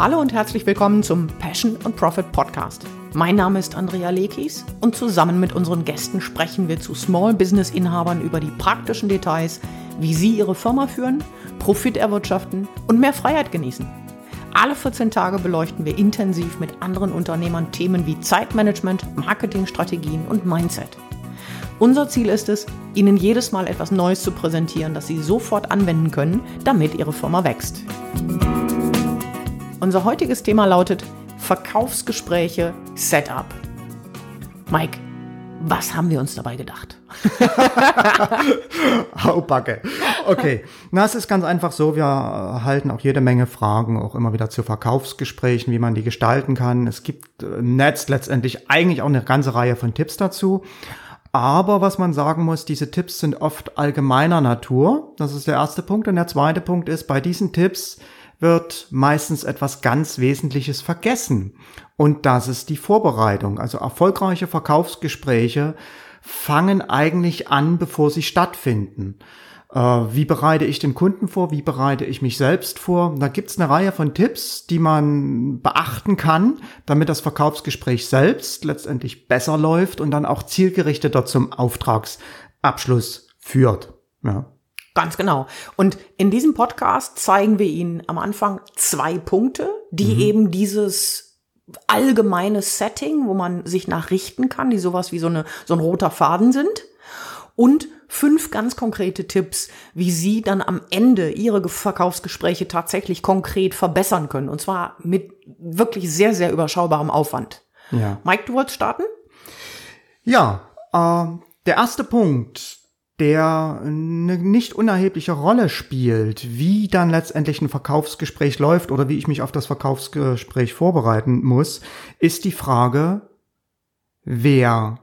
Hallo und herzlich willkommen zum Passion and Profit Podcast. Mein Name ist Andrea Lekis und zusammen mit unseren Gästen sprechen wir zu Small Business Inhabern über die praktischen Details, wie sie ihre Firma führen, Profit erwirtschaften und mehr Freiheit genießen. Alle 14 Tage beleuchten wir intensiv mit anderen Unternehmern Themen wie Zeitmanagement, Marketingstrategien und Mindset. Unser Ziel ist es, Ihnen jedes Mal etwas Neues zu präsentieren, das Sie sofort anwenden können, damit Ihre Firma wächst. Unser heutiges Thema lautet Verkaufsgespräche Setup. Mike, was haben wir uns dabei gedacht? Haubacke. Okay, na, es ist ganz einfach so, wir erhalten auch jede Menge Fragen, auch immer wieder zu Verkaufsgesprächen, wie man die gestalten kann. Es gibt im Netz letztendlich eigentlich auch eine ganze Reihe von Tipps dazu. Aber was man sagen muss, diese Tipps sind oft allgemeiner Natur. Das ist der erste Punkt. Und der zweite Punkt ist, bei diesen Tipps wird meistens etwas ganz Wesentliches vergessen. Und das ist die Vorbereitung. Also erfolgreiche Verkaufsgespräche fangen eigentlich an, bevor sie stattfinden. Äh, wie bereite ich den Kunden vor? Wie bereite ich mich selbst vor? Da gibt's eine Reihe von Tipps, die man beachten kann, damit das Verkaufsgespräch selbst letztendlich besser läuft und dann auch zielgerichteter zum Auftragsabschluss führt. Ja. Ganz genau. Und in diesem Podcast zeigen wir Ihnen am Anfang zwei Punkte, die mhm. eben dieses allgemeine Setting, wo man sich nachrichten kann, die sowas wie so, eine, so ein roter Faden sind. Und fünf ganz konkrete Tipps, wie Sie dann am Ende Ihre Verkaufsgespräche tatsächlich konkret verbessern können. Und zwar mit wirklich sehr, sehr überschaubarem Aufwand. Ja. Mike, du wolltest starten? Ja, äh, der erste Punkt, der eine nicht unerhebliche Rolle spielt, wie dann letztendlich ein Verkaufsgespräch läuft oder wie ich mich auf das Verkaufsgespräch vorbereiten muss, ist die Frage, wer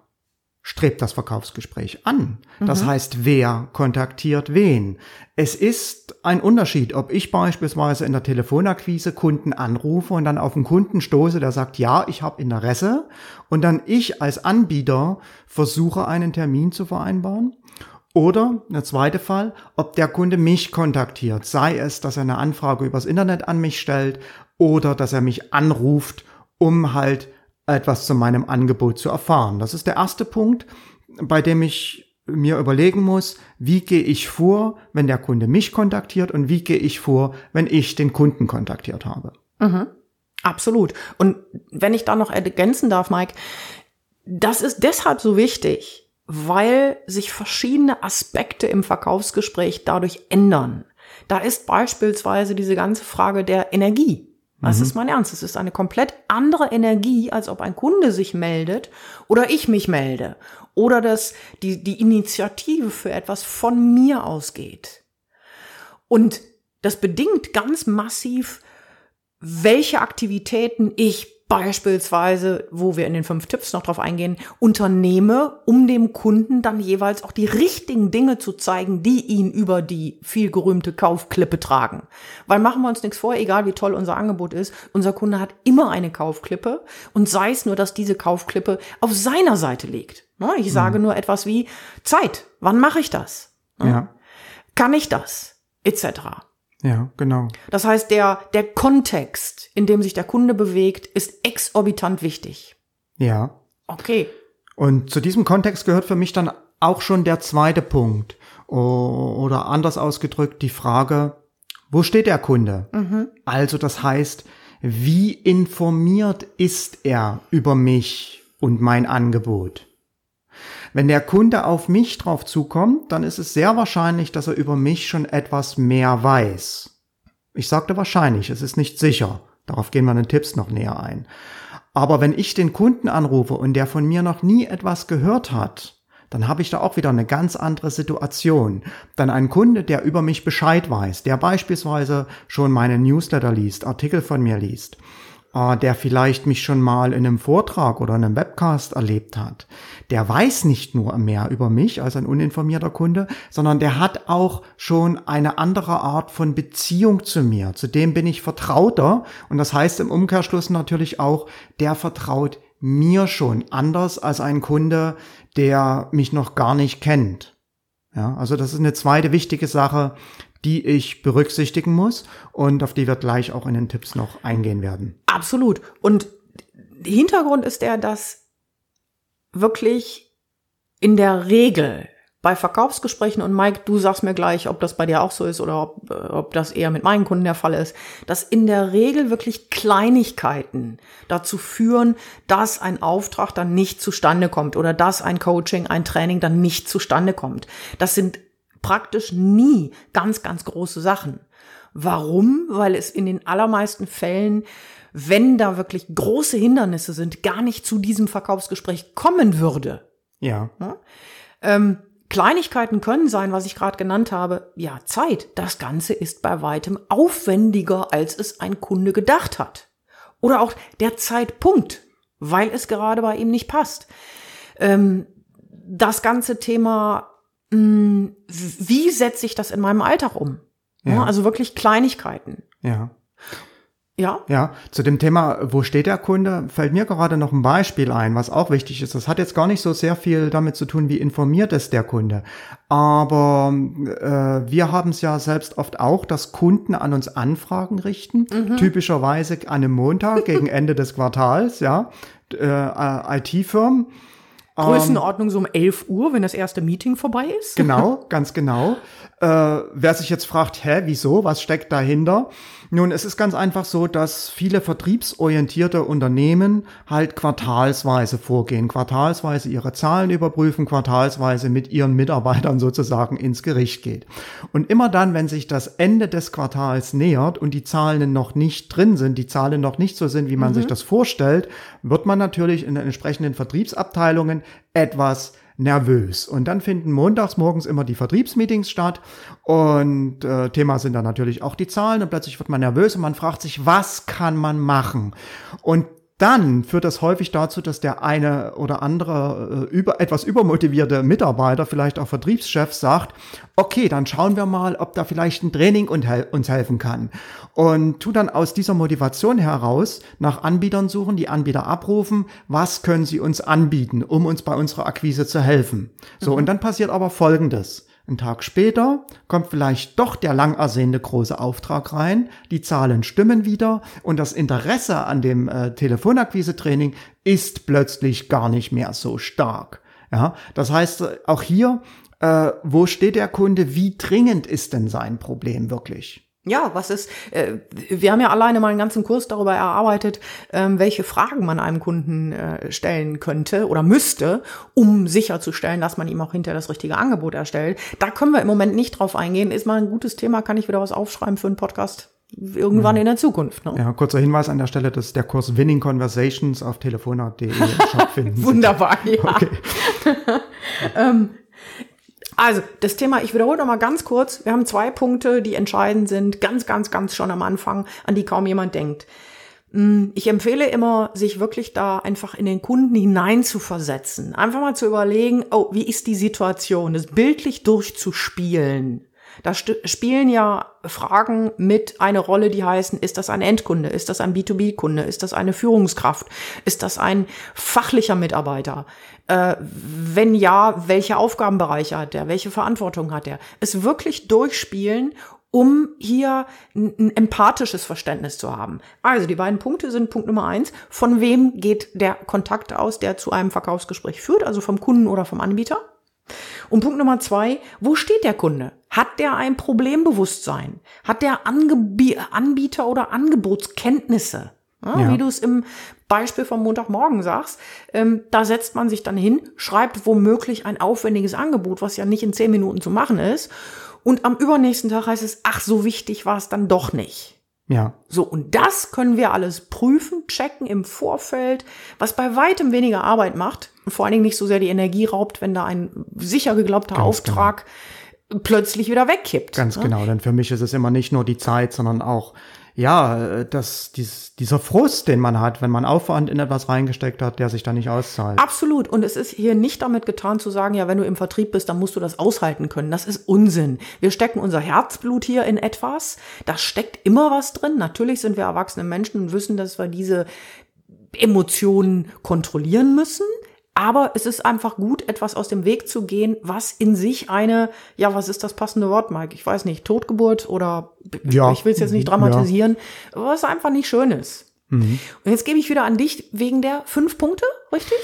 strebt das Verkaufsgespräch an. Das mhm. heißt, wer kontaktiert wen. Es ist ein Unterschied, ob ich beispielsweise in der Telefonakquise Kunden anrufe und dann auf einen Kunden stoße, der sagt, ja, ich habe Interesse, und dann ich als Anbieter versuche, einen Termin zu vereinbaren. Oder der zweite Fall, ob der Kunde mich kontaktiert, sei es, dass er eine Anfrage übers Internet an mich stellt oder dass er mich anruft, um halt etwas zu meinem Angebot zu erfahren. Das ist der erste Punkt, bei dem ich mir überlegen muss, wie gehe ich vor, wenn der Kunde mich kontaktiert und wie gehe ich vor, wenn ich den Kunden kontaktiert habe. Mhm. Absolut. Und wenn ich da noch ergänzen darf, Mike, das ist deshalb so wichtig, weil sich verschiedene Aspekte im Verkaufsgespräch dadurch ändern. Da ist beispielsweise diese ganze Frage der Energie. Das mhm. ist mein Ernst. Es ist eine komplett andere Energie, als ob ein Kunde sich meldet oder ich mich melde oder dass die, die Initiative für etwas von mir ausgeht. Und das bedingt ganz massiv, welche Aktivitäten ich beispielsweise, wo wir in den fünf Tipps noch drauf eingehen, unternehme, um dem Kunden dann jeweils auch die richtigen Dinge zu zeigen, die ihn über die viel gerühmte Kaufklippe tragen. Weil machen wir uns nichts vor, egal wie toll unser Angebot ist, unser Kunde hat immer eine Kaufklippe und sei es nur, dass diese Kaufklippe auf seiner Seite liegt. Ne, ich sage mhm. nur etwas wie Zeit. Wann mache ich das? Ne? Ja. Kann ich das? Etc. Ja, genau. Das heißt, der, der Kontext, in dem sich der Kunde bewegt, ist exorbitant wichtig. Ja. Okay. Und zu diesem Kontext gehört für mich dann auch schon der zweite Punkt. Oder anders ausgedrückt die Frage, wo steht der Kunde? Mhm. Also das heißt, wie informiert ist er über mich und mein Angebot? Wenn der Kunde auf mich drauf zukommt, dann ist es sehr wahrscheinlich, dass er über mich schon etwas mehr weiß. Ich sagte wahrscheinlich, es ist nicht sicher. Darauf gehen wir in den Tipps noch näher ein. Aber wenn ich den Kunden anrufe und der von mir noch nie etwas gehört hat, dann habe ich da auch wieder eine ganz andere Situation. Dann ein Kunde, der über mich Bescheid weiß, der beispielsweise schon meine Newsletter liest, Artikel von mir liest, der vielleicht mich schon mal in einem Vortrag oder einem Webcast erlebt hat, der weiß nicht nur mehr über mich als ein uninformierter Kunde, sondern der hat auch schon eine andere Art von Beziehung zu mir. Zudem bin ich vertrauter und das heißt im Umkehrschluss natürlich auch, der vertraut mir schon anders als ein Kunde, der mich noch gar nicht kennt. Ja, also das ist eine zweite wichtige Sache, die ich berücksichtigen muss und auf die wir gleich auch in den Tipps noch eingehen werden. Absolut. Und Hintergrund ist der, dass wirklich in der Regel bei Verkaufsgesprächen und Mike, du sagst mir gleich, ob das bei dir auch so ist oder ob, äh, ob das eher mit meinen Kunden der Fall ist, dass in der Regel wirklich Kleinigkeiten dazu führen, dass ein Auftrag dann nicht zustande kommt oder dass ein Coaching, ein Training dann nicht zustande kommt. Das sind praktisch nie ganz, ganz große Sachen. Warum? Weil es in den allermeisten Fällen, wenn da wirklich große Hindernisse sind, gar nicht zu diesem Verkaufsgespräch kommen würde. Ja. ja? Ähm, Kleinigkeiten können sein, was ich gerade genannt habe. Ja, Zeit. Das Ganze ist bei weitem aufwendiger, als es ein Kunde gedacht hat. Oder auch der Zeitpunkt, weil es gerade bei ihm nicht passt. Ähm, das ganze Thema, mh, hm, wie setze ich das in meinem Alltag um? Ja. Also wirklich Kleinigkeiten. Ja. Ja. Ja, zu dem Thema, wo steht der Kunde, fällt mir gerade noch ein Beispiel ein, was auch wichtig ist. Das hat jetzt gar nicht so sehr viel damit zu tun, wie informiert ist der Kunde. Aber äh, wir haben es ja selbst oft auch, dass Kunden an uns Anfragen richten, mhm. typischerweise an einem Montag gegen Ende des Quartals, ja, äh, IT-Firmen. Größenordnung so um 11 Uhr, wenn das erste Meeting vorbei ist. Genau, ganz genau. Äh, wer sich jetzt fragt, hä, wieso, was steckt dahinter? Nun, es ist ganz einfach so, dass viele vertriebsorientierte Unternehmen halt quartalsweise vorgehen, quartalsweise ihre Zahlen überprüfen, quartalsweise mit ihren Mitarbeitern sozusagen ins Gericht geht. Und immer dann, wenn sich das Ende des Quartals nähert und die Zahlen noch nicht drin sind, die Zahlen noch nicht so sind, wie man mhm. sich das vorstellt, wird man natürlich in den entsprechenden Vertriebsabteilungen etwas nervös. Und dann finden montags morgens immer die Vertriebsmeetings statt und äh, Thema sind dann natürlich auch die Zahlen und plötzlich wird man nervös und man fragt sich, was kann man machen? Und dann führt das häufig dazu, dass der eine oder andere äh, über, etwas übermotivierte Mitarbeiter, vielleicht auch Vertriebschef, sagt, okay, dann schauen wir mal, ob da vielleicht ein Training uns helfen kann. Und tu dann aus dieser Motivation heraus nach Anbietern suchen, die Anbieter abrufen, was können sie uns anbieten, um uns bei unserer Akquise zu helfen. So, mhm. und dann passiert aber Folgendes. Ein Tag später kommt vielleicht doch der lang ersehnte große Auftrag rein, die Zahlen stimmen wieder und das Interesse an dem äh, Telefonakquise-Training ist plötzlich gar nicht mehr so stark. Ja, das heißt, äh, auch hier, äh, wo steht der Kunde, wie dringend ist denn sein Problem wirklich? Ja, was ist, äh, wir haben ja alleine mal einen ganzen Kurs darüber erarbeitet, ähm, welche Fragen man einem Kunden äh, stellen könnte oder müsste, um sicherzustellen, dass man ihm auch hinterher das richtige Angebot erstellt. Da können wir im Moment nicht drauf eingehen. Ist mal ein gutes Thema, kann ich wieder was aufschreiben für einen Podcast irgendwann mhm. in der Zukunft. Ne? Ja, kurzer Hinweis an der Stelle, dass der Kurs Winning Conversations auf telefonat.de stattfinden. Wunderbar, ja. Okay. ähm, also, das Thema, ich wiederhole noch mal ganz kurz. Wir haben zwei Punkte, die entscheidend sind, ganz, ganz, ganz schon am Anfang, an die kaum jemand denkt. Mm, ich empfehle immer, sich wirklich da einfach in den Kunden hinein zu versetzen. Einfach mal zu überlegen, oh, wie ist die Situation? Das bildlich durchzuspielen. Da spielen ja Fragen mit eine Rolle, die heißen, ist das ein Endkunde? Ist das ein B2B-Kunde? Ist das eine Führungskraft? Ist das ein fachlicher Mitarbeiter? Äh, wenn ja, welche Aufgabenbereiche hat er? Welche Verantwortung hat er? Es wirklich durchspielen um hier ein, ein, empathisches Verständnis zu haben. Also die beiden Punkte sind Punkt Nummer eins. Von wem geht der Kontakt aus, der zu einem Verkaufsgespräch führt? Also vom Kunden oder vom Anbieter? Und Punkt Nummer zwei, wo steht der Kunde? Hat der ein Problembewusstsein? Hat der Angebie Anbieter oder Angebotskenntnisse? Ja, ja. Wie du es im Beispiel vom Montagmorgen sagst, ähm, da setzt man sich dann hin, schreibt womöglich ein aufwendiges Angebot, was ja nicht in zehn Minuten zu machen ist. Und am übernächsten Tag heißt es, ach, so wichtig war es dann doch nicht. Ja. So, und das können wir alles prüfen, checken im Vorfeld, was bei weitem weniger Arbeit macht und vor allen Dingen nicht so sehr die Energie raubt, wenn da ein sicher geglaubter Ganz Auftrag genau. Plötzlich wieder wegkippt. Ganz ne? genau, denn für mich ist es immer nicht nur die Zeit, sondern auch ja, das, dies, dieser Frust, den man hat, wenn man Aufwand in etwas reingesteckt hat, der sich dann nicht auszahlt. Absolut. Und es ist hier nicht damit getan zu sagen, ja, wenn du im Vertrieb bist, dann musst du das aushalten können. Das ist Unsinn. Wir stecken unser Herzblut hier in etwas. Da steckt immer was drin. Natürlich sind wir erwachsene Menschen und wissen, dass wir diese Emotionen kontrollieren müssen. Aber es ist einfach gut, etwas aus dem Weg zu gehen, was in sich eine, ja, was ist das passende Wort, Mike? Ich weiß nicht, Totgeburt oder ja. ich will es jetzt nicht dramatisieren, ja. was einfach nicht schön ist. Mhm. Und jetzt gebe ich wieder an dich wegen der fünf Punkte, richtig?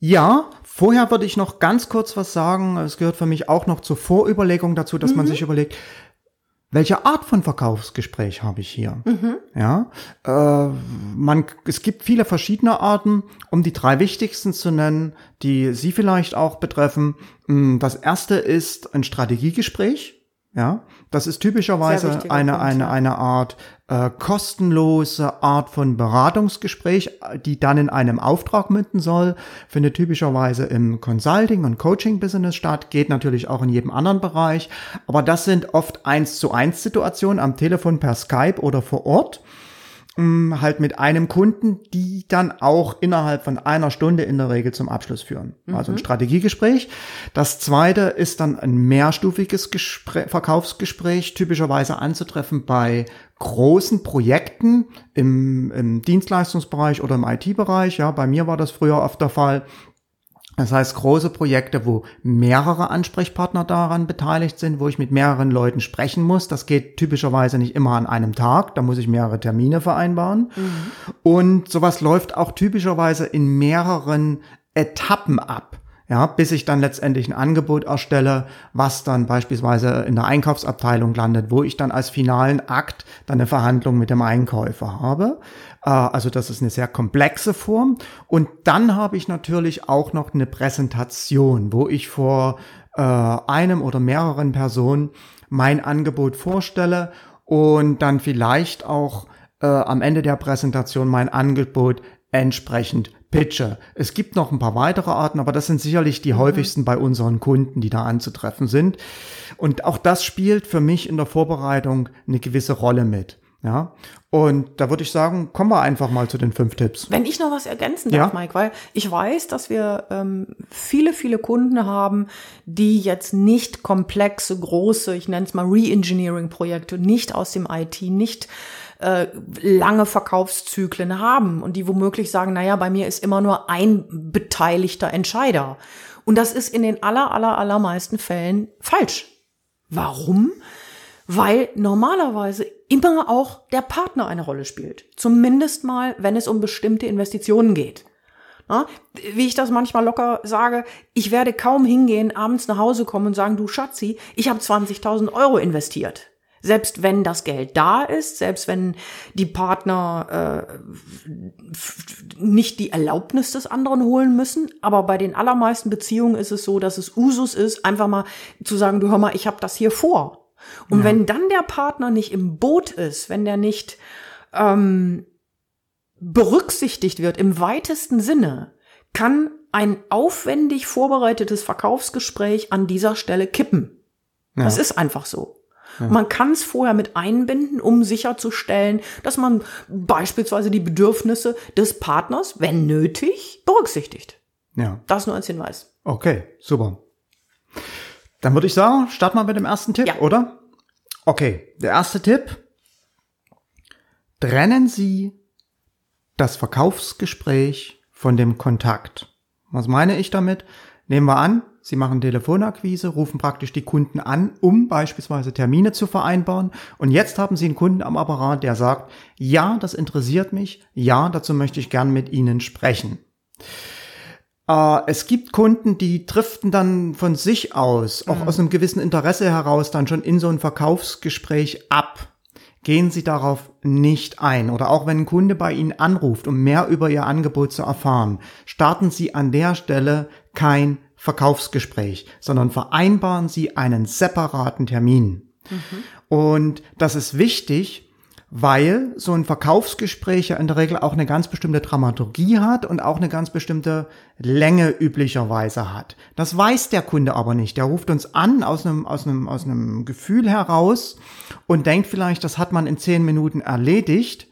Ja, vorher würde ich noch ganz kurz was sagen. Es gehört für mich auch noch zur Vorüberlegung dazu, dass mhm. man sich überlegt, welche Art von Verkaufsgespräch habe ich hier? Mhm. Ja, äh, man, es gibt viele verschiedene Arten, um die drei wichtigsten zu nennen, die Sie vielleicht auch betreffen. Hm, das erste ist ein Strategiegespräch. Ja, das ist typischerweise eine, Punkt, eine, eine Art äh, kostenlose Art von Beratungsgespräch, die dann in einem Auftrag münden soll, findet typischerweise im Consulting- und Coaching-Business statt, geht natürlich auch in jedem anderen Bereich, aber das sind oft eins zu eins Situationen am Telefon per Skype oder vor Ort halt mit einem Kunden, die dann auch innerhalb von einer Stunde in der Regel zum Abschluss führen. Mhm. Also ein Strategiegespräch. Das zweite ist dann ein mehrstufiges Gespräch, Verkaufsgespräch, typischerweise anzutreffen bei großen Projekten im, im Dienstleistungsbereich oder im IT-Bereich. Ja, bei mir war das früher oft der Fall. Das heißt, große Projekte, wo mehrere Ansprechpartner daran beteiligt sind, wo ich mit mehreren Leuten sprechen muss. Das geht typischerweise nicht immer an einem Tag. Da muss ich mehrere Termine vereinbaren. Mhm. Und sowas läuft auch typischerweise in mehreren Etappen ab ja, bis ich dann letztendlich ein Angebot erstelle, was dann beispielsweise in der Einkaufsabteilung landet, wo ich dann als finalen Akt dann eine Verhandlung mit dem Einkäufer habe. Äh, also das ist eine sehr komplexe Form. Und dann habe ich natürlich auch noch eine Präsentation, wo ich vor äh, einem oder mehreren Personen mein Angebot vorstelle und dann vielleicht auch äh, am Ende der Präsentation mein Angebot entsprechend pitche. Es gibt noch ein paar weitere Arten, aber das sind sicherlich die mhm. häufigsten bei unseren Kunden, die da anzutreffen sind. Und auch das spielt für mich in der Vorbereitung eine gewisse Rolle mit. Ja, und da würde ich sagen, kommen wir einfach mal zu den fünf Tipps. Wenn ich noch was ergänzen darf, ja? Mike, weil ich weiß, dass wir ähm, viele, viele Kunden haben, die jetzt nicht komplexe, große, ich nenne es mal Re-Engineering-Projekte, nicht aus dem IT, nicht äh, lange Verkaufszyklen haben und die womöglich sagen, naja, bei mir ist immer nur ein beteiligter Entscheider. Und das ist in den aller, aller, allermeisten Fällen falsch. Warum? Weil normalerweise immer auch der Partner eine Rolle spielt. Zumindest mal, wenn es um bestimmte Investitionen geht. Na, wie ich das manchmal locker sage, ich werde kaum hingehen, abends nach Hause kommen und sagen, du Schatzi, ich habe 20.000 Euro investiert. Selbst wenn das Geld da ist, selbst wenn die Partner äh, nicht die Erlaubnis des anderen holen müssen, aber bei den allermeisten Beziehungen ist es so, dass es Usus ist, einfach mal zu sagen, du hör mal, ich habe das hier vor. Und ja. wenn dann der Partner nicht im Boot ist, wenn der nicht ähm, berücksichtigt wird im weitesten Sinne, kann ein aufwendig vorbereitetes Verkaufsgespräch an dieser Stelle kippen. Ja. Das ist einfach so. Ja. Man kann es vorher mit einbinden, um sicherzustellen, dass man beispielsweise die Bedürfnisse des Partners, wenn nötig, berücksichtigt. Ja. Das nur als Hinweis. Okay, super. Dann würde ich sagen, starten wir mit dem ersten Tipp, ja. oder? Okay, der erste Tipp. Trennen Sie das Verkaufsgespräch von dem Kontakt. Was meine ich damit? Nehmen wir an, Sie machen Telefonakquise, rufen praktisch die Kunden an, um beispielsweise Termine zu vereinbaren. Und jetzt haben Sie einen Kunden am Apparat, der sagt, ja, das interessiert mich, ja, dazu möchte ich gern mit Ihnen sprechen. Äh, es gibt Kunden, die driften dann von sich aus, auch mhm. aus einem gewissen Interesse heraus, dann schon in so ein Verkaufsgespräch ab gehen Sie darauf nicht ein. Oder auch wenn ein Kunde bei Ihnen anruft, um mehr über Ihr Angebot zu erfahren, starten Sie an der Stelle kein Verkaufsgespräch, sondern vereinbaren Sie einen separaten Termin. Mhm. Und das ist wichtig, weil so ein Verkaufsgespräch ja in der Regel auch eine ganz bestimmte Dramaturgie hat und auch eine ganz bestimmte Länge üblicherweise hat. Das weiß der Kunde aber nicht. Der ruft uns an aus einem, aus einem, aus einem Gefühl heraus und denkt vielleicht, das hat man in zehn Minuten erledigt,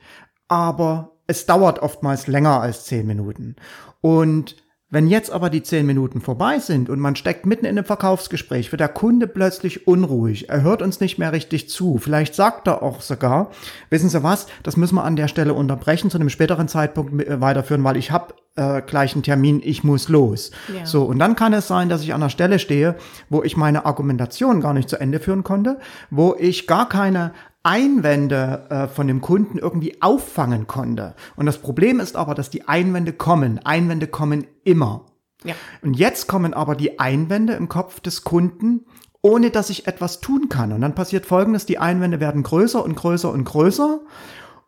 aber es dauert oftmals länger als zehn Minuten. Und Wenn jetzt aber die zehn Minuten vorbei sind und man steckt mitten in einem Verkaufsgespräch, wird der Kunde plötzlich unruhig. Er hört uns nicht mehr richtig zu. Vielleicht sagt er auch sogar, wissen Sie was, das müssen wir an der Stelle unterbrechen, zu einem späteren Zeitpunkt äh, weiterführen, weil ich habe äh, gleich einen Termin, ich muss los. Ja. So, und dann kann es sein, dass ich an der Stelle stehe, wo ich meine Argumentation gar nicht zu Ende führen konnte, wo ich gar keine Einwände äh, von dem Kunden irgendwie auffangen konnte. Und das Problem ist aber, dass die Einwände kommen. Einwände kommen immer. Ja. Und jetzt kommen aber die Einwände im Kopf des Kunden, ohne dass ich etwas tun kann. Und dann passiert Folgendes, die Einwände werden größer und größer und größer.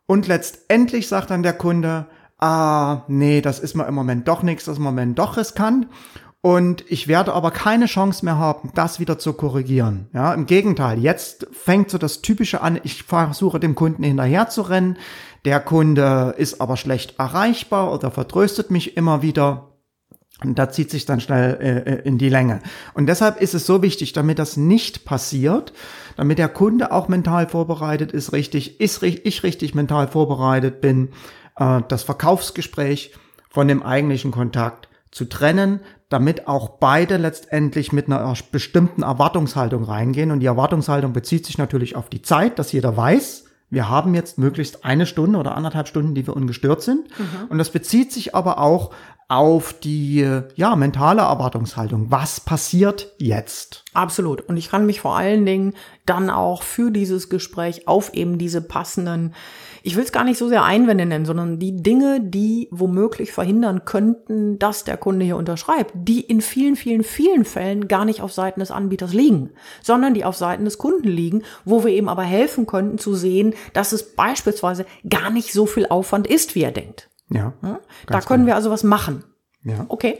Und letztendlich sagt dann der Kunde, ah, nee, das ist mir im Moment doch nichts, das ist im Moment doch riskant. Und ich werde aber keine Chance mehr haben, das wieder zu korrigieren. Ja, im Gegenteil. Jetzt fängt so das Typische an. Ich versuche dem Kunden hinterher zu rennen. Der Kunde ist aber schlecht erreichbar oder vertröstet mich immer wieder. Und da zieht sich dann schnell äh, äh in die Länge. Und deshalb ist es so wichtig, damit das nicht passiert, damit der Kunde auch mental vorbereitet ist, richtig, ist ich richtig mental vorbereitet bin, äh, das Verkaufsgespräch von dem eigentlichen Kontakt zu trennen, damit auch beide letztendlich mit einer bestimmten Erwartungshaltung reingehen. Und die Erwartungshaltung bezieht sich natürlich auf die Zeit, dass jeder weiß, wir haben jetzt möglichst eine Stunde oder anderthalb Stunden, die wir ungestört sind. Mhm. Und das bezieht sich aber auch auf die ja mentale Erwartungshaltung. Was passiert jetzt? Absolut. Und ich kann mich vor allen Dingen dann auch für dieses Gespräch auf eben diese passenden ich will es gar nicht so sehr Einwände nennen, sondern die Dinge, die womöglich verhindern könnten, dass der Kunde hier unterschreibt, die in vielen, vielen, vielen Fällen gar nicht auf Seiten des Anbieters liegen, sondern die auf Seiten des Kunden liegen, wo wir eben aber helfen könnten zu sehen, dass es beispielsweise gar nicht so viel Aufwand ist, wie er denkt. Ja. ja? Da können genau. wir also was machen. Ja. Okay.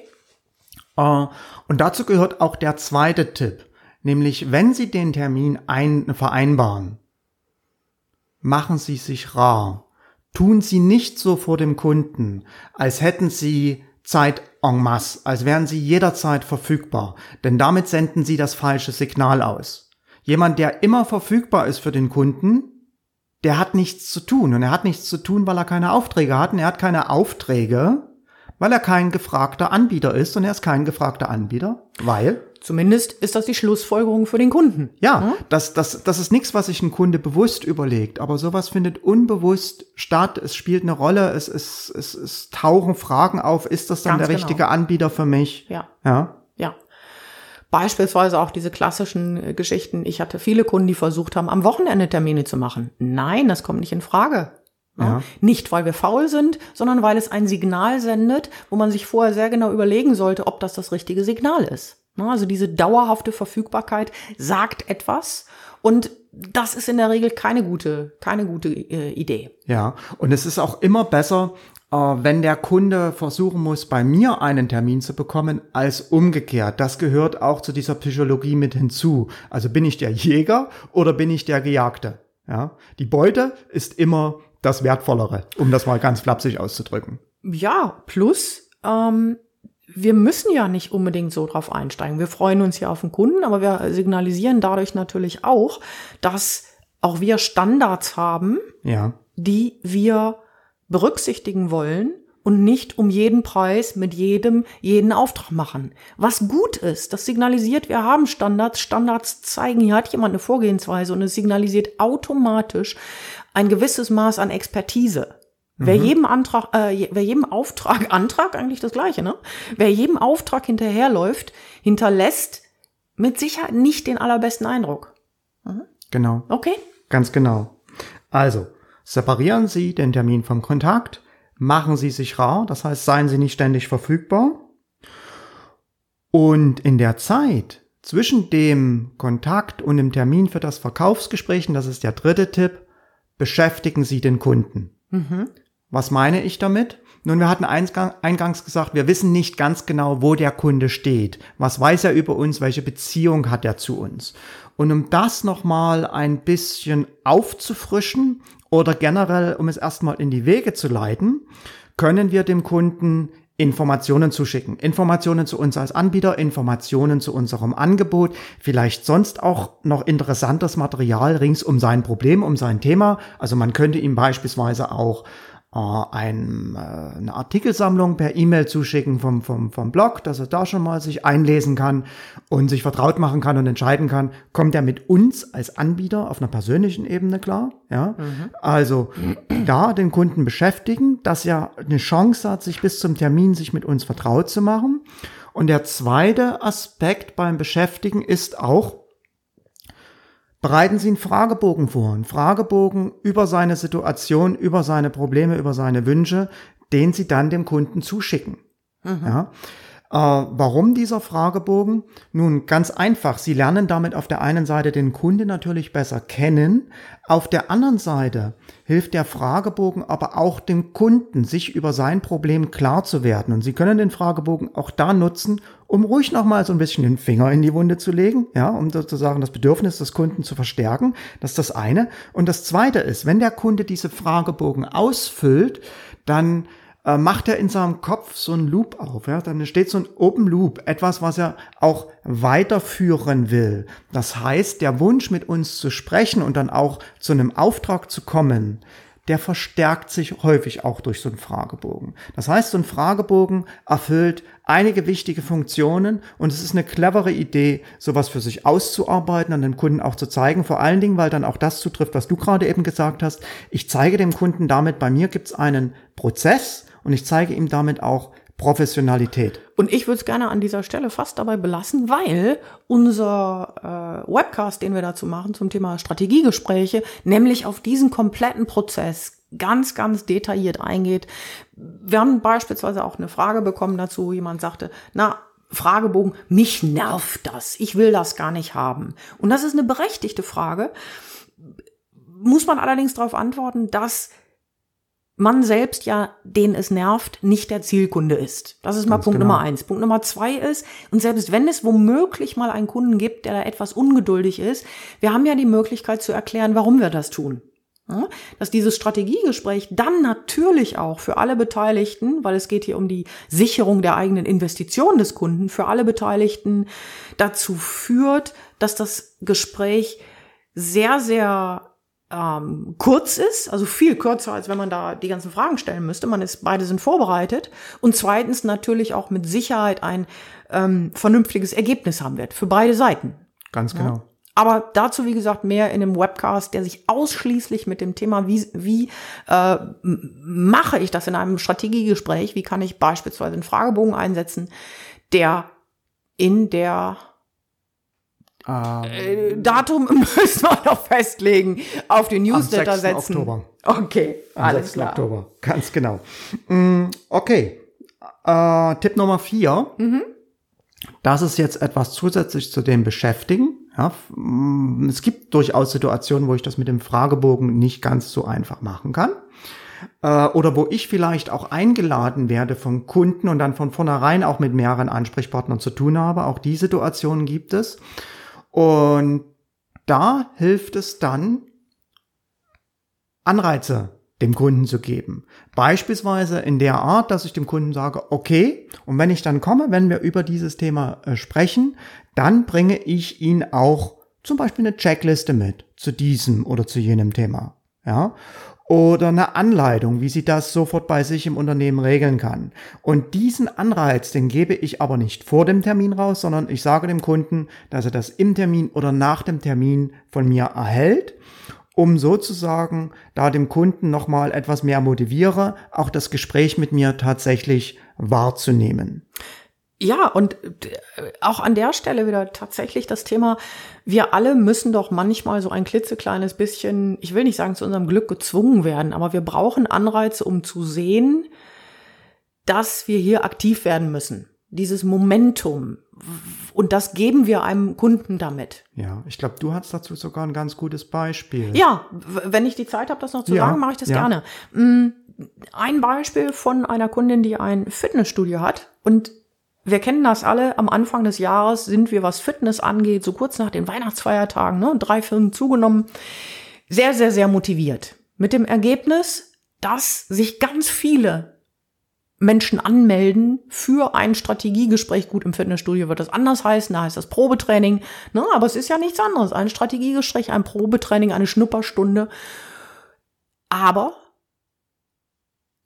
Uh, und dazu gehört auch der zweite Tipp, nämlich wenn Sie den Termin ein, vereinbaren, machen Sie sich rar. Tun Sie nicht so vor dem Kunden, als hätten Sie Zeit en masse, als wären Sie jederzeit verfügbar, denn damit senden Sie das falsche Signal aus. Jemand, der immer verfügbar ist für den Kunden, der hat nichts zu tun. Und er hat nichts zu tun, weil er keine Aufträge hat. Und er hat keine Aufträge, weil er kein gefragter Anbieter ist. Und er ist kein gefragter Anbieter, weil Zumindest ist das die Schlussfolgerung für den Kunden. Ja, ja? Das, das, das ist nichts, was sich ein Kunde bewusst überlegt, aber sowas findet unbewusst statt. Es spielt eine Rolle, es, es, es, es tauchen Fragen auf, ist das dann Ganz der genau. richtige Anbieter für mich? Ja. Ja. Ja. Beispielsweise auch diese klassischen äh, Geschichten. Ich hatte viele Kunden, die versucht haben, am Wochenende Termine zu machen. Nein, das kommt nicht in Frage. Ja. Nicht, weil wir faul sind, sondern weil es ein Signal sendet, wo man sich vorher sehr genau überlegen sollte, ob das das richtige Signal ist. Ne, also diese dauerhafte Verfügbarkeit sagt etwas und das ist in der Regel keine gute, keine gute äh, Idee. Ja, und es ist auch immer besser, äh, wenn der Kunde versuchen muss, bei mir einen Termin zu bekommen, als umgekehrt. Das gehört auch zu dieser Psychologie mit hinzu. Also bin ich der Jäger oder bin ich der Gejagte? Ja, die Beute ist immer das Wertvollere, um das mal ganz flapsig auszudrücken. Ja, plus ähm, wir müssen ja nicht unbedingt so drauf einsteigen. Wir freuen uns ja auf den Kunden, aber wir signalisieren dadurch natürlich auch, dass auch wir Standards haben, ja. die wir berücksichtigen wollen und nicht um jeden Preis mit jedem jeden Auftrag machen. Was gut ist, das signalisiert, wir haben Standards. Standards zeigen, hier hat jemand eine Vorgehensweise und es signalisiert automatisch ein gewisses Maß an Expertise. Wer mhm. jedem Antrag, äh, wer jedem Auftrag, Antrag eigentlich das gleiche, ne? Wer jedem Auftrag hinterherläuft, hinterlässt mit Sicherheit nicht den allerbesten Eindruck. Mhm. Genau. Okay. Ganz genau. Also, separieren Sie den Termin vom Kontakt, machen Sie sich rar, das heißt, seien Sie nicht ständig verfügbar. Und in der Zeit zwischen dem Kontakt und dem Termin für das Verkaufsgespräch, und das ist der dritte Tipp, beschäftigen Sie den Kunden. Mhm. Was meine ich damit? Nun, wir hatten eingangs gesagt, wir wissen nicht ganz genau, wo der Kunde steht. Was weiß er über uns? Welche Beziehung hat er zu uns? Und um das nochmal ein bisschen aufzufrischen oder generell, um es erstmal in die Wege zu leiten, können wir dem Kunden Informationen zuschicken. Informationen zu uns als Anbieter, Informationen zu unserem Angebot, vielleicht sonst auch noch interessantes Material rings um sein Problem, um sein Thema. Also man könnte ihm beispielsweise auch ein, äh, eine Artikelsammlung per E-Mail zuschicken vom, vom, vom Blog, dass er da schon mal sich einlesen kann und sich vertraut machen kann und entscheiden kann, kommt er mit uns als Anbieter auf einer persönlichen Ebene klar? Ja, mhm. also da den Kunden beschäftigen, dass er eine Chance hat, sich bis zum Termin sich mit uns vertraut zu machen. Und der zweite Aspekt beim Beschäftigen ist auch, Bereiten Sie einen Fragebogen vor, einen Fragebogen über seine Situation, über seine Probleme, über seine Wünsche, den Sie dann dem Kunden zuschicken. Mhm. Ja. Äh, warum dieser Fragebogen? Nun, ganz einfach. Sie lernen damit auf der einen Seite den Kunde natürlich besser kennen. Auf der anderen Seite hilft der Fragebogen aber auch dem Kunden, sich über sein Problem klar zu werden. Und Sie können den Fragebogen auch da nutzen, um ruhig nochmal so ein bisschen den Finger in die Wunde zu legen, ja, um sozusagen das Bedürfnis des Kunden zu verstärken. Das ist das eine. Und das zweite ist, wenn der Kunde diese Fragebogen ausfüllt, dann äh, macht er in seinem Kopf so ein Loop auf. Ja? Dann steht so ein Open Loop, etwas, was er auch weiterführen will. Das heißt, der Wunsch, mit uns zu sprechen und dann auch zu einem Auftrag zu kommen, der verstärkt sich häufig auch durch so einen Fragebogen. Das heißt, so ein Fragebogen erfüllt einige wichtige Funktionen und es ist eine clevere Idee, sowas für sich auszuarbeiten und dem Kunden auch zu zeigen. Vor allen Dingen, weil dann auch das zutrifft, was du gerade eben gesagt hast. Ich zeige dem Kunden damit, bei mir gibt es einen Prozess, und ich zeige ihm damit auch Professionalität. Und ich würde es gerne an dieser Stelle fast dabei belassen, weil unser äh, Webcast, den wir dazu machen zum Thema Strategiegespräche, nämlich auf diesen kompletten Prozess ganz, ganz detailliert eingeht. Wir haben beispielsweise auch eine Frage bekommen dazu. Jemand sagte, na, Fragebogen, mich nervt das. Ich will das gar nicht haben. Und das ist eine berechtigte Frage. Muss man allerdings darauf antworten, dass man selbst ja, den es nervt, nicht der Zielkunde ist. Das ist mal Ganz Punkt genau. Nummer eins. Punkt Nummer zwei ist, und selbst wenn es womöglich mal einen Kunden gibt, der da etwas ungeduldig ist, wir haben ja die Möglichkeit zu erklären, warum wir das tun. Ja, dass dieses Strategiegespräch dann natürlich auch für alle Beteiligten, weil es geht hier um die Sicherung der eigenen Investition des Kunden, für alle Beteiligten dazu führt, dass das Gespräch sehr, sehr ähm, kurz ist, also viel kürzer, als wenn man da die ganzen Fragen stellen müsste. Man ist, beide sind vorbereitet und zweitens natürlich auch mit Sicherheit ein ähm, vernünftiges Ergebnis haben wird für beide Seiten. Ganz genau. Ja? Aber dazu, wie gesagt, mehr in einem Webcast, der sich ausschließlich mit dem Thema, wie, wie äh, mache ich das in einem Strategiegespräch, wie kann ich beispielsweise einen Fragebogen einsetzen, der in der ähm, äh, Datum müssen wir noch festlegen, auf den Newsletter am 6. setzen. Oktober. Okay, am alles 6. klar. Oktober, ganz genau. Mm, okay, äh, Tipp Nummer vier. Mhm. Das ist jetzt etwas zusätzlich zu dem Beschäftigen. Ja, mm, es gibt durchaus Situationen, wo ich das mit dem Fragebogen nicht ganz so einfach machen kann. Äh, oder wo ich vielleicht auch eingeladen werde von Kunden und dann von vornherein auch mit mehreren Ansprechpartnern zu tun habe. Auch die Situationen gibt es. Und da hilft es dann, Anreize dem Kunden zu geben. Beispielsweise in der Art, dass ich dem Kunden sage, okay, und wenn ich dann komme, wenn wir über dieses Thema äh, sprechen, dann bringe ich ihn auch zum Beispiel eine Checkliste mit zu diesem oder zu jenem Thema. Ja, oder eine Anleitung, wie sie das sofort bei sich im Unternehmen regeln kann. Und diesen Anreiz, den gebe ich aber nicht vor dem Termin raus, sondern ich sage dem Kunden, dass er das im Termin oder nach dem Termin von mir erhält, um sozusagen da dem Kunden nochmal etwas mehr motiviere, auch das Gespräch mit mir tatsächlich wahrzunehmen. Ja, und äh, auch an der Stelle wieder tatsächlich das Thema, wir alle müssen doch manchmal so ein klitzekleines bisschen, ich will nicht sagen zu unserem Glück gezwungen werden, aber wir brauchen Anreize, um zu sehen, dass wir hier aktiv werden müssen. Dieses Momentum. Und das geben wir einem Kunden damit. Ja, ich glaube, du hast dazu sogar ein ganz gutes Beispiel. Ja, wenn ich die Zeit habe, das noch zu ja, sagen, mache ich das ja. gerne. Mm, ein Beispiel von einer Kundin, die ein Fitnessstudio hat und wir kennen das alle, am Anfang des Jahres sind wir, was Fitness angeht, so kurz nach den Weihnachtsfeiertagen, ne, drei Firmen zugenommen, sehr, sehr, sehr motiviert. Mit dem Ergebnis, dass sich ganz viele Menschen anmelden für ein Strategiegespräch. Gut, im Fitnessstudio wird das anders heißen, da heißt das Probetraining. Ne, aber es ist ja nichts anderes. Ein Strategiegespräch, ein Probetraining, eine Schnupperstunde. Aber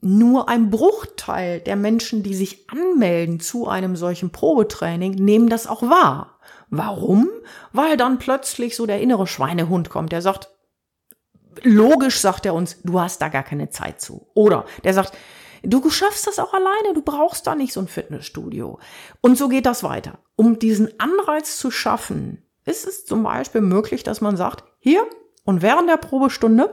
nur ein Bruchteil der Menschen, die sich anmelden zu einem solchen Probetraining, nehmen das auch wahr. Warum? Weil dann plötzlich so der innere Schweinehund kommt, der sagt, logisch sagt er uns, du hast da gar keine Zeit zu. Oder der sagt, du schaffst das auch alleine, du brauchst da nicht so ein Fitnessstudio. Und so geht das weiter. Um diesen Anreiz zu schaffen, ist es zum Beispiel möglich, dass man sagt, hier und während der Probestunde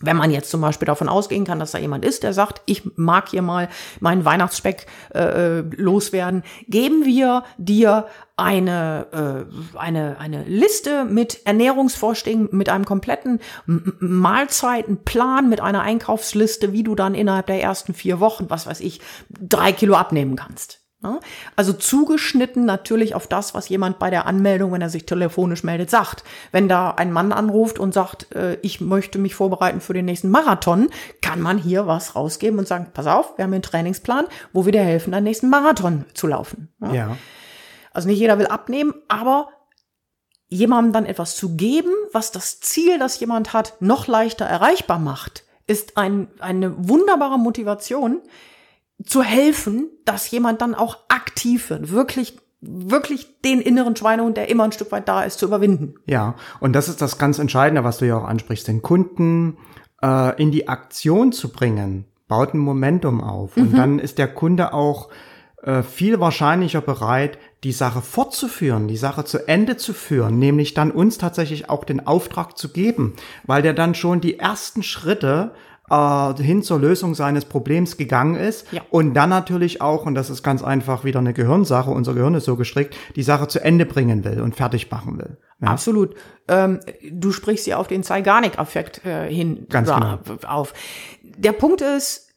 wenn man jetzt zum Beispiel davon ausgehen kann, dass da jemand ist, der sagt, ich mag hier mal meinen Weihnachtsspeck äh, äh loswerden, geben wir dir eine, äh, eine, eine Liste mit Ernährungsvorschlägen, mit einem kompletten Mahlzeitenplan, mit einer Einkaufsliste, wie du dann innerhalb der ersten vier Wochen, was weiß ich, drei Kilo abnehmen kannst. Ne? Also zugeschnitten natürlich auf das, was jemand bei der Anmeldung, wenn er sich telefonisch meldet, sagt. Wenn da ein Mann anruft und sagt, äh, ich möchte mich vorbereiten für den nächsten Marathon, kann man hier was rausgeben und sagen, pass auf, wir haben einen Trainingsplan, wo wir dir helfen, deinen nächsten Marathon zu laufen. Ja. ja. Also nicht jeder will abnehmen, aber jemandem dann etwas zu geben, was das Ziel, das jemand hat, noch leichter erreichbar macht, ist ein, eine wunderbare Motivation, zu helfen, dass jemand dann auch aktiv wird, wirklich wirklich den inneren Schweinehund, der immer ein Stück weit da ist, zu überwinden. Ja, und das ist das ganz Entscheidende, was du ja auch ansprichst, den Kunden äh, in die Aktion zu bringen, baut ein Momentum auf. Mhm. Und dann ist der Kunde auch äh, viel wahrscheinlicher bereit, die Sache fortzuführen, die Sache zu Ende zu führen, nämlich dann uns tatsächlich auch den Auftrag zu geben, weil der dann schon die ersten Schritte äh, hin zur Lösung seines Problems gegangen ist ja. und dann natürlich auch, und das ist ganz einfach wieder eine Gehirnsache, unser Gehirn ist so gestrickt, die Sache zu Ende bringen will und fertig machen will. Ja. Absolut. Ähm, du sprichst ja auf den Zeigarnik-Effekt äh, hin ganz genau. auf. Der Punkt ist,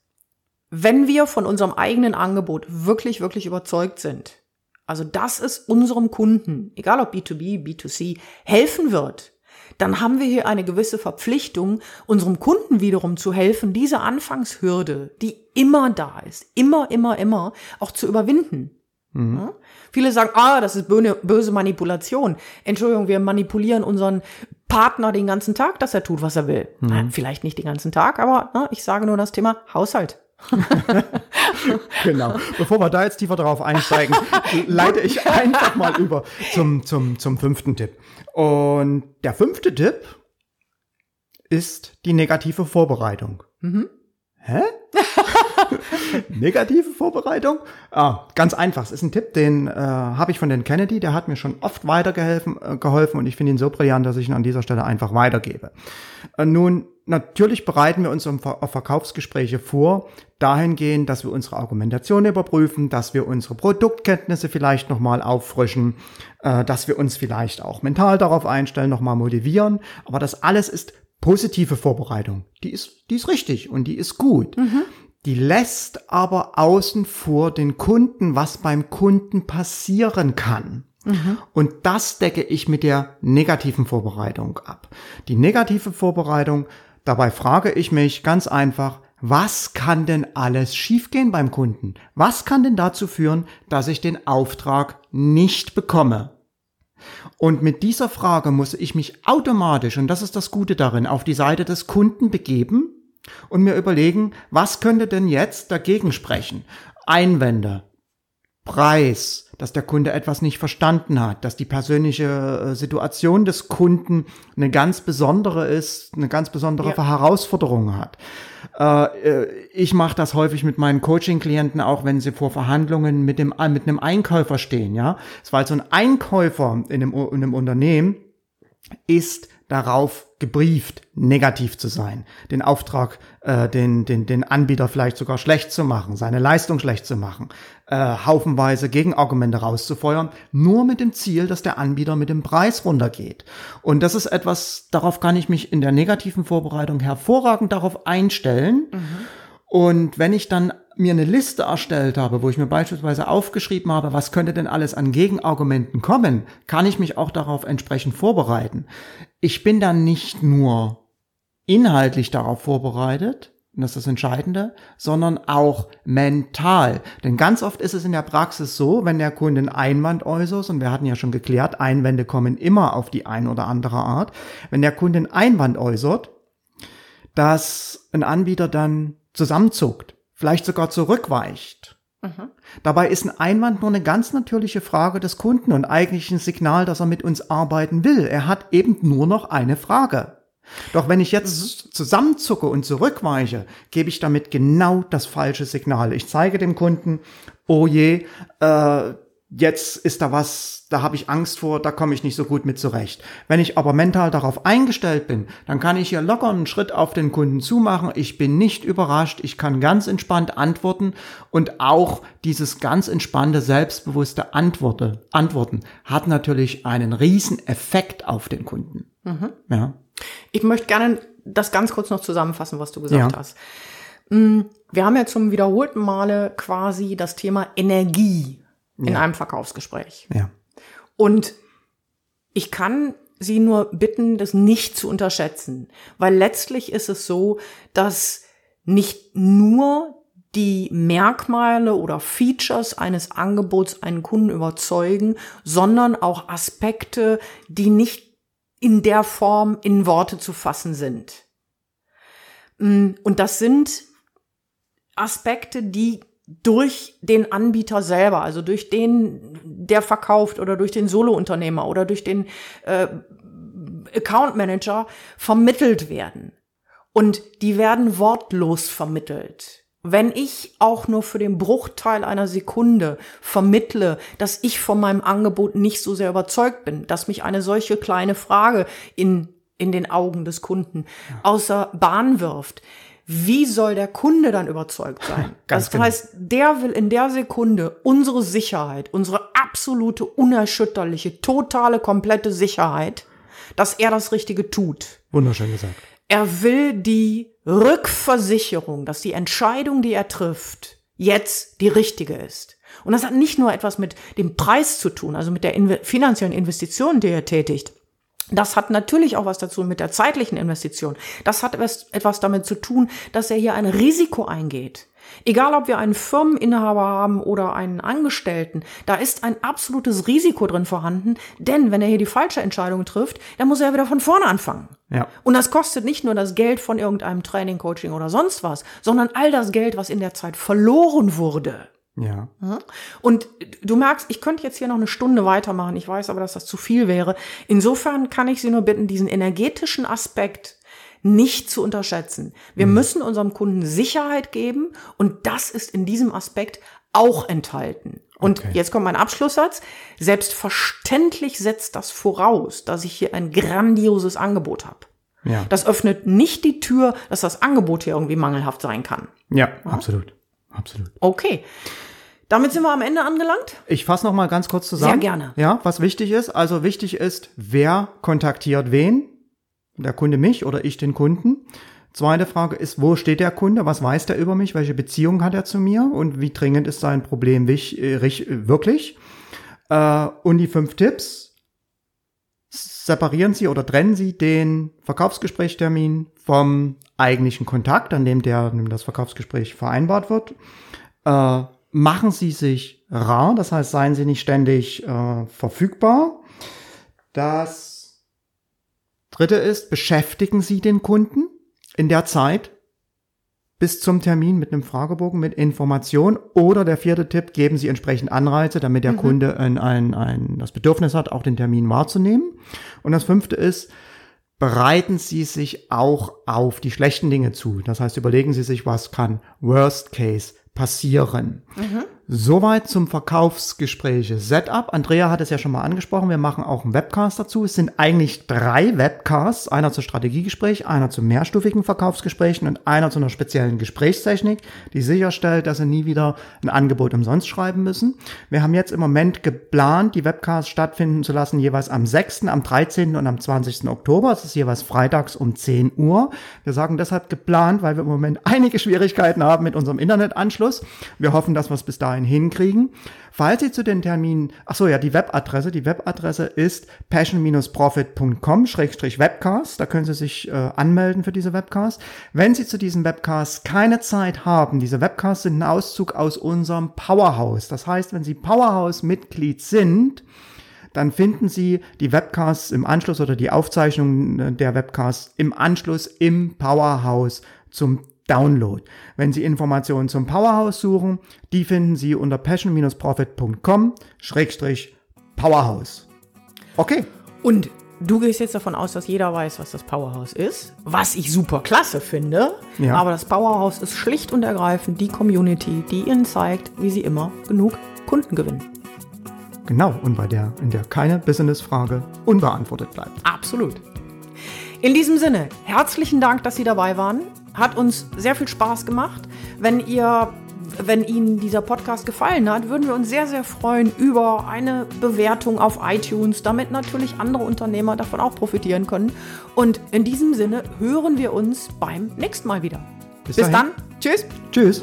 wenn wir von unserem eigenen Angebot wirklich, wirklich überzeugt sind, also dass es unserem Kunden, egal ob B2B, B2C, helfen wird, dann haben wir hier eine gewisse Verpflichtung, unserem Kunden wiederum zu helfen, diese Anfangshürde, die immer da ist, immer, immer, immer, auch zu überwinden. Mhm. Ja? Viele sagen, ah, das ist böse Manipulation. Entschuldigung, wir manipulieren unseren Partner den ganzen Tag, dass er tut, was er will. Mhm. Na, vielleicht nicht den ganzen Tag, aber na, ich sage nur das Thema Haushalt. genau. Bevor wir da jetzt tiefer drauf einsteigen, leite ich einfach mal über zum, zum, zum fünften Tipp. Und der fünfte Tipp ist die negative Vorbereitung. Mhm. Hä? Negative Vorbereitung? Ah, ganz einfach. Es ist ein Tipp, den äh, habe ich von den Kennedy. Der hat mir schon oft weitergeholfen äh, geholfen und ich finde ihn so brillant, dass ich ihn an dieser Stelle einfach weitergebe. Äh, nun, natürlich bereiten wir uns auf Verkaufsgespräche vor, dahingehend, dass wir unsere Argumentation überprüfen, dass wir unsere Produktkenntnisse vielleicht nochmal auffrischen, äh, dass wir uns vielleicht auch mental darauf einstellen, nochmal motivieren. Aber das alles ist positive Vorbereitung. Die ist, die ist richtig und die ist gut. Mhm. Die lässt aber außen vor den Kunden, was beim Kunden passieren kann. Mhm. Und das decke ich mit der negativen Vorbereitung ab. Die negative Vorbereitung, dabei frage ich mich ganz einfach, was kann denn alles schiefgehen beim Kunden? Was kann denn dazu führen, dass ich den Auftrag nicht bekomme? Und mit dieser Frage muss ich mich automatisch, und das ist das Gute darin, auf die Seite des Kunden begeben und mir überlegen, was könnte denn jetzt dagegen sprechen? Einwände, Preis, dass der Kunde etwas nicht verstanden hat, dass die persönliche äh, Situation des Kunden eine ganz besondere ist, eine ganz besondere ja. Herausforderung hat. Äh, äh, ich mache das häufig mit meinen Coaching-Klienten auch, wenn sie vor Verhandlungen mit dem mit einem Einkäufer stehen. Ja, es war so ein Einkäufer in einem, in einem Unternehmen ist darauf gebrieft, negativ zu sein, den Auftrag, äh, den, den, den Anbieter vielleicht sogar schlecht zu machen, seine Leistung schlecht zu machen, äh, haufenweise Gegenargumente rauszufeuern, nur mit dem Ziel, dass der Anbieter mit dem Preis runtergeht. Und das ist etwas, darauf kann ich mich in der negativen Vorbereitung hervorragend darauf einstellen. Mhm. Und wenn ich dann mir eine Liste erstellt habe, wo ich mir beispielsweise aufgeschrieben habe, was könnte denn alles an Gegenargumenten kommen, kann ich mich auch darauf entsprechend vorbereiten. Ich bin dann nicht nur inhaltlich darauf vorbereitet, und das ist das Entscheidende, sondern auch mental. Denn ganz oft ist es in der Praxis so, wenn der Kunde einen Einwand äußert, und wir hatten ja schon geklärt, Einwände kommen immer auf die ein oder andere Art, wenn der Kunde einen Einwand äußert, dass ein Anbieter dann zusammenzuckt, vielleicht sogar zurückweicht. Mhm. Dabei ist ein Einwand nur eine ganz natürliche Frage des Kunden und eigentlich ein Signal, dass er mit uns arbeiten will. Er hat eben nur noch eine Frage. Doch wenn ich jetzt mhm. zusammenzucke und zurückweiche, gebe ich damit genau das falsche Signal. Ich zeige dem Kunden, oh je, äh, jetzt ist da was, da habe ich Angst vor, da komme ich nicht so gut mit zurecht. Wenn ich aber mental darauf eingestellt bin, dann kann ich hier locker einen Schritt auf den Kunden zumachen. Ich bin nicht überrascht, ich kann ganz entspannt antworten und auch dieses ganz entspannte, selbstbewusste Antworte, Antworten hat natürlich einen riesen Effekt auf den Kunden. Mhm. Ja. Ich möchte gerne das ganz kurz noch zusammenfassen, was du gesagt ja. hast. Mm, wir haben ja zum wiederholten Male quasi das Thema Energie in ja. einem Verkaufsgespräch. Ja. Und ich kann Sie nur bitten, das nicht zu unterschätzen, weil letztlich ist es so, dass nicht nur die Merkmale oder Features eines Angebots einen Kunden überzeugen, sondern auch Aspekte, die nicht in der Form in Worte zu fassen sind. Mm, und das sind Aspekte, die durch den Anbieter selber, also durch den, der verkauft oder durch den Solounternehmer oder durch den äh, Account Manager vermittelt werden. Und die werden wortlos vermittelt. Wenn ich auch nur für den Bruchteil einer Sekunde vermittle, dass ich von meinem Angebot nicht so sehr überzeugt bin, dass mich eine solche kleine Frage in, in den Augen des Kunden außer Bahn wirft, wie soll der Kunde dann überzeugt sein? Das genau. heißt, der will in der Sekunde unsere Sicherheit, unsere absolute, unerschütterliche, totale, komplette Sicherheit, dass er das Richtige tut. Wunderschön gesagt. Er will die Rückversicherung, dass die Entscheidung, die er trifft, jetzt die richtige ist. Und das hat nicht nur etwas mit dem Preis zu tun, also mit der finanziellen Investition, die er tätigt, das hat natürlich auch was dazu mit der zeitlichen Investition. Das hat etwas damit zu tun, dass er hier ein Risiko eingeht. Egal, ob wir einen Firmeninhaber haben oder einen Angestellten, da ist ein absolutes Risiko drin vorhanden, denn wenn er hier die falsche Entscheidung trifft, dann muss er wieder von vorne anfangen. Ja. Und das kostet nicht nur das Geld von irgendeinem Training, Coaching oder sonst was, sondern all das Geld, was in der Zeit verloren wurde. Ja. Und du merkst, ich könnte jetzt hier noch eine Stunde weitermachen. Ich weiß aber, dass das zu viel wäre. Insofern kann ich Sie nur bitten, diesen energetischen Aspekt nicht zu unterschätzen. Wir mhm. müssen unserem Kunden Sicherheit geben und das ist in diesem Aspekt auch enthalten. Und okay. jetzt kommt mein Abschlusssatz. Selbstverständlich setzt das voraus, dass ich hier ein grandioses Angebot habe. Ja. Das öffnet nicht die Tür, dass das Angebot hier irgendwie mangelhaft sein kann. Ja, ja? absolut. Absolut. Okay. Damit sind wir am Ende angelangt. Ich fasse noch mal ganz kurz zusammen. Sehr gerne. Ja, was wichtig ist. Also wichtig ist, wer kontaktiert wen? Der Kunde mich oder ich den Kunden. Zweite Frage ist, wo steht der Kunde? Was weiß der über mich? Welche Beziehung hat er zu mir? Und wie dringend ist sein Problem äh, wirklich? Äh, und die fünf Tipps. Separieren Sie oder trennen Sie den Verkaufsgesprächstermin vom eigentlichen Kontakt, an dem der, an dem das Verkaufsgespräch vereinbart wird. Äh, machen Sie sich rar, das heißt, seien Sie nicht ständig äh, verfügbar. Das dritte ist, beschäftigen Sie den Kunden in der Zeit bis zum Termin mit einem Fragebogen mit Information. Oder der vierte Tipp, geben Sie entsprechend Anreize, damit der mhm. Kunde ein, ein, ein, das Bedürfnis hat, auch den Termin wahrzunehmen. Und das fünfte ist, bereiten Sie sich auch auf die schlechten Dinge zu. Das heißt, überlegen Sie sich, was kann Worst Case passieren. Mhm. Soweit zum Verkaufsgespräche. Setup. Andrea hat es ja schon mal angesprochen. Wir machen auch einen Webcast dazu. Es sind eigentlich drei Webcasts. Einer zu Strategiegespräch, einer zu mehrstufigen Verkaufsgesprächen und einer zu einer speziellen Gesprächstechnik, die sicherstellt, dass Sie nie wieder ein Angebot umsonst schreiben müssen. Wir haben jetzt im Moment geplant, die Webcasts stattfinden zu lassen, jeweils am 6., am 13. und am 20. Oktober. Es ist jeweils freitags um 10 Uhr. Wir sagen deshalb geplant, weil wir im Moment einige Schwierigkeiten haben mit unserem Internetanschluss. Wir hoffen, dass wir es bis dahin dahin hinkriegen. Falls Sie zu den Terminen, ach so, ja, die Webadresse, die Webadresse ist passion-profit.com-webcast. Da können Sie sich äh, anmelden für diese Webcast. Wenn Sie zu diesen Webcasts keine Zeit haben, diese Webcasts sind ein Auszug aus unserem Powerhouse. Das heißt, wenn Sie Powerhouse-Mitglied sind, dann finden Sie die Webcasts im Anschluss oder die Aufzeichnungen äh, der Webcasts im Anschluss im Powerhouse zum Download. Wenn Sie Informationen zum Powerhouse suchen, die finden Sie unter passion-profit.com-powerhouse. Okay. Und du gehst jetzt davon aus, dass jeder weiß, was das Powerhouse ist, was ich super klasse finde. Ja. Aber das Powerhouse ist schlicht und ergreifend die Community, die Ihnen zeigt, wie Sie immer genug Kunden gewinnen. Genau, und bei der, in der keine Business-Frage unbeantwortet bleibt. Absolut. In diesem Sinne, herzlichen Dank, dass Sie dabei waren. Hat uns sehr viel Spaß gemacht. Wenn ihr wenn Ihnen dieser Podcast gefallen hat, würden wir uns sehr, sehr freuen über eine Bewertung auf iTunes, damit natürlich andere Unternehmer davon auch profitieren können. Und in diesem Sinne hören wir uns beim nächsten Mal wieder. Bis Bis dann. Tschüss. Tschüss.